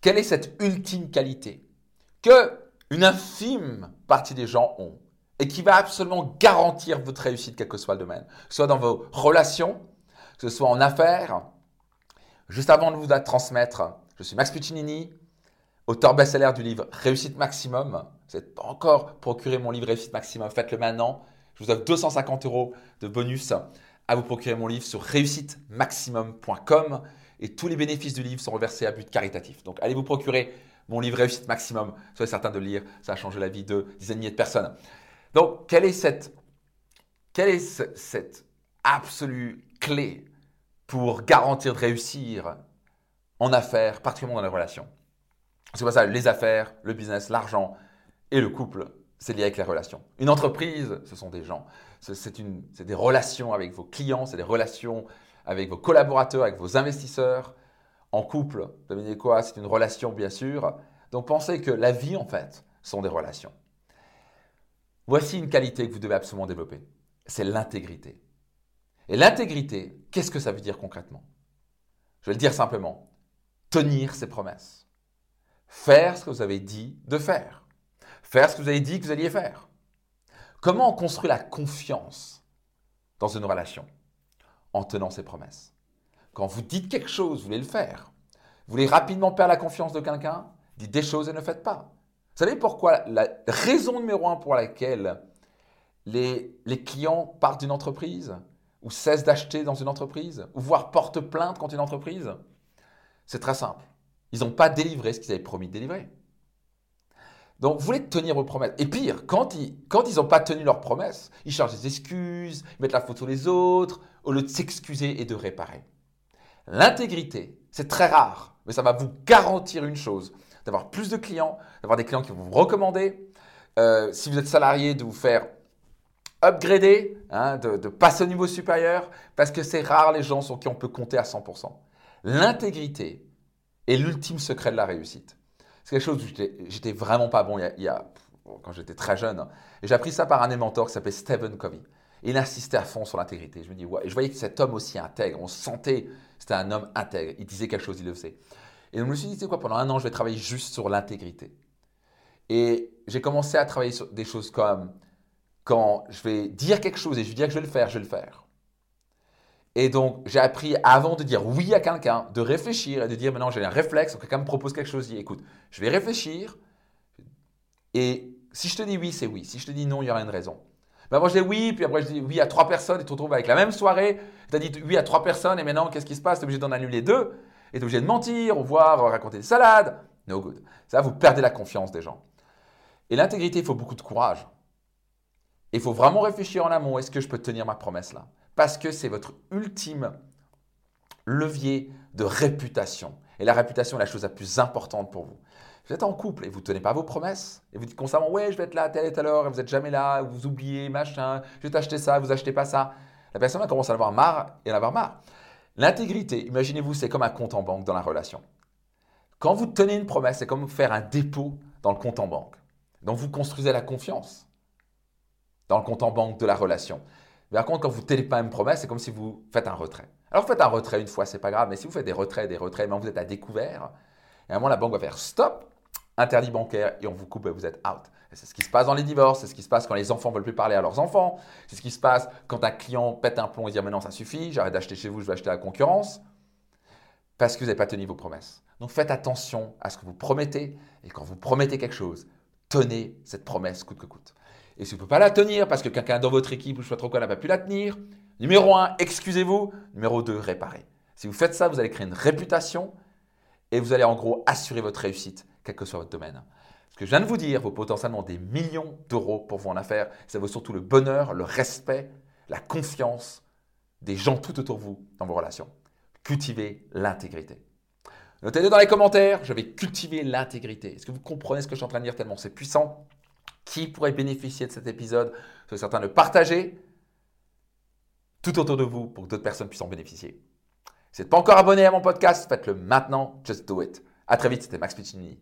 quelle est cette ultime qualité que une infime partie des gens ont et qui va absolument garantir votre réussite, quel que soit le domaine, que ce soit dans vos relations, que ce soit en affaires. Juste avant de vous la transmettre, je suis Max Puccinini, auteur best-seller du livre Réussite Maximum. Vous n'êtes pas encore procuré mon livre Réussite Maximum, faites-le maintenant. Je vous offre 250 euros de bonus à vous procurer mon livre sur réussitemaximum.com et tous les bénéfices du livre sont reversés à but caritatif. Donc allez vous procurer mon livre Réussite Maximum. Soyez certain de le lire, ça a changé la vie de dizaines de milliers de personnes. Donc, quelle est cette, quelle est cette absolue clé pour garantir de réussir en affaires, particulièrement dans les relations C'est pas ça, les affaires, le business, l'argent et le couple, c'est lié avec les relations. Une entreprise, ce sont des gens. C'est des relations avec vos clients, c'est des relations avec vos collaborateurs, avec vos investisseurs. En couple, devinez quoi C'est une relation, bien sûr. Donc pensez que la vie, en fait, sont des relations. Voici une qualité que vous devez absolument développer. C'est l'intégrité. Et l'intégrité, qu'est-ce que ça veut dire concrètement? Je vais le dire simplement. Tenir ses promesses. Faire ce que vous avez dit de faire. Faire ce que vous avez dit que vous alliez faire. Comment on construit la confiance dans une relation? En tenant ses promesses. Quand vous dites quelque chose, vous voulez le faire. Vous voulez rapidement perdre la confiance de quelqu'un Dites des choses et ne faites pas. Vous savez pourquoi La raison numéro un pour laquelle les, les clients partent d'une entreprise ou cessent d'acheter dans une entreprise ou voire portent plainte contre une entreprise, c'est très simple. Ils n'ont pas délivré ce qu'ils avaient promis de délivrer. Donc, vous voulez tenir vos promesses. Et pire, quand ils quand ils n'ont pas tenu leurs promesses, ils cherchent des excuses, ils mettent la faute sur les autres, au lieu de s'excuser et de réparer. L'intégrité, c'est très rare, mais ça va vous garantir une chose d'avoir plus de clients, d'avoir des clients qui vont vous recommander. Euh, si vous êtes salarié, de vous faire upgrader, hein, de, passer au niveau supérieur, parce que c'est rare les gens sur qui on peut compter à 100%. L'intégrité est l'ultime secret de la réussite. C'est quelque chose où j'étais vraiment pas bon il y a, quand j'étais très jeune. Et j'ai appris ça par un des mentors qui s'appelait Stephen Covey. Il insistait à fond sur l'intégrité. Je me dis, ouais. Et je voyais que cet homme aussi intègre, on sentait, c'était un homme intègre. Il disait quelque chose, il le faisait. Et je me suis dit, tu sais quoi, pendant un an, je vais travailler juste sur l'intégrité. Et j'ai commencé à travailler sur des choses comme quand je vais dire quelque chose et je vais dire que je vais le faire, je vais le faire. Et donc, j'ai appris avant de dire oui à quelqu'un, de réfléchir et de dire maintenant j'ai un réflexe, quelqu'un me propose quelque chose, je dis écoute, je vais réfléchir et si je te dis oui, c'est oui. Si je te dis non, il y aura une raison. Mais avant, je dis oui, puis après, je dis oui à trois personnes et tu te retrouves avec la même soirée. Tu as dit oui à trois personnes et maintenant, qu'est-ce qui se passe? Tu es obligé d'en annuler deux est obligé de mentir, ou voir raconter des salades. No good. Ça, vous perdez la confiance des gens. Et l'intégrité, il faut beaucoup de courage. Il faut vraiment réfléchir en amont. Est-ce que je peux tenir ma promesse là? Parce que c'est votre ultime levier de réputation. Et la réputation est la chose la plus importante pour vous. Vous êtes en couple et vous ne tenez pas vos promesses. Et vous dites constamment, ouais, je vais être là à telle et telle heure, et vous n'êtes jamais là, vous oubliez, machin, je vais t'acheter ça, vous achetez pas ça. La personne va commencer à avoir marre et en avoir marre. L'intégrité, imaginez-vous, c'est comme un compte en banque dans la relation. Quand vous tenez une promesse, c'est comme faire un dépôt dans le compte en banque. Donc vous construisez la confiance dans le compte en banque de la relation. Mais par contre, quand vous ne tenez pas une promesse, c'est comme si vous faites un retrait. Alors vous faites un retrait une fois, c'est pas grave, mais si vous faites des retraits, des retraits, mais vous êtes à découvert, et à un moment la banque va faire stop, interdit bancaire, et on vous coupe et vous êtes out. C'est ce qui se passe dans les divorces, c'est ce qui se passe quand les enfants ne veulent plus parler à leurs enfants, c'est ce qui se passe quand un client pète un plomb et dit maintenant ça suffit, j'arrête d'acheter chez vous, je vais acheter à la concurrence, parce que vous n'avez pas tenu vos promesses. Donc faites attention à ce que vous promettez, et quand vous promettez quelque chose, tenez cette promesse coûte que coûte. Et si vous ne pouvez pas la tenir parce que quelqu'un dans votre équipe ou je ne sais pas trop quoi n'a pas pu la tenir, numéro 1, excusez-vous. Numéro 2, réparez. Si vous faites ça, vous allez créer une réputation et vous allez en gros assurer votre réussite, quel que soit votre domaine. Ce que je viens de vous dire vaut potentiellement des millions d'euros pour vous en affaires. Ça vaut surtout le bonheur, le respect, la confiance des gens tout autour de vous dans vos relations. Cultivez l'intégrité. Notez-le dans les commentaires, je vais cultiver l'intégrité. Est-ce que vous comprenez ce que je suis en train de dire tellement c'est puissant? Qui pourrait bénéficier de cet épisode Soyez certain de le partager tout autour de vous pour que d'autres personnes puissent en bénéficier. Si vous n'êtes pas encore abonné à mon podcast, faites-le maintenant. Just do it. À très vite, c'était Max Piccini.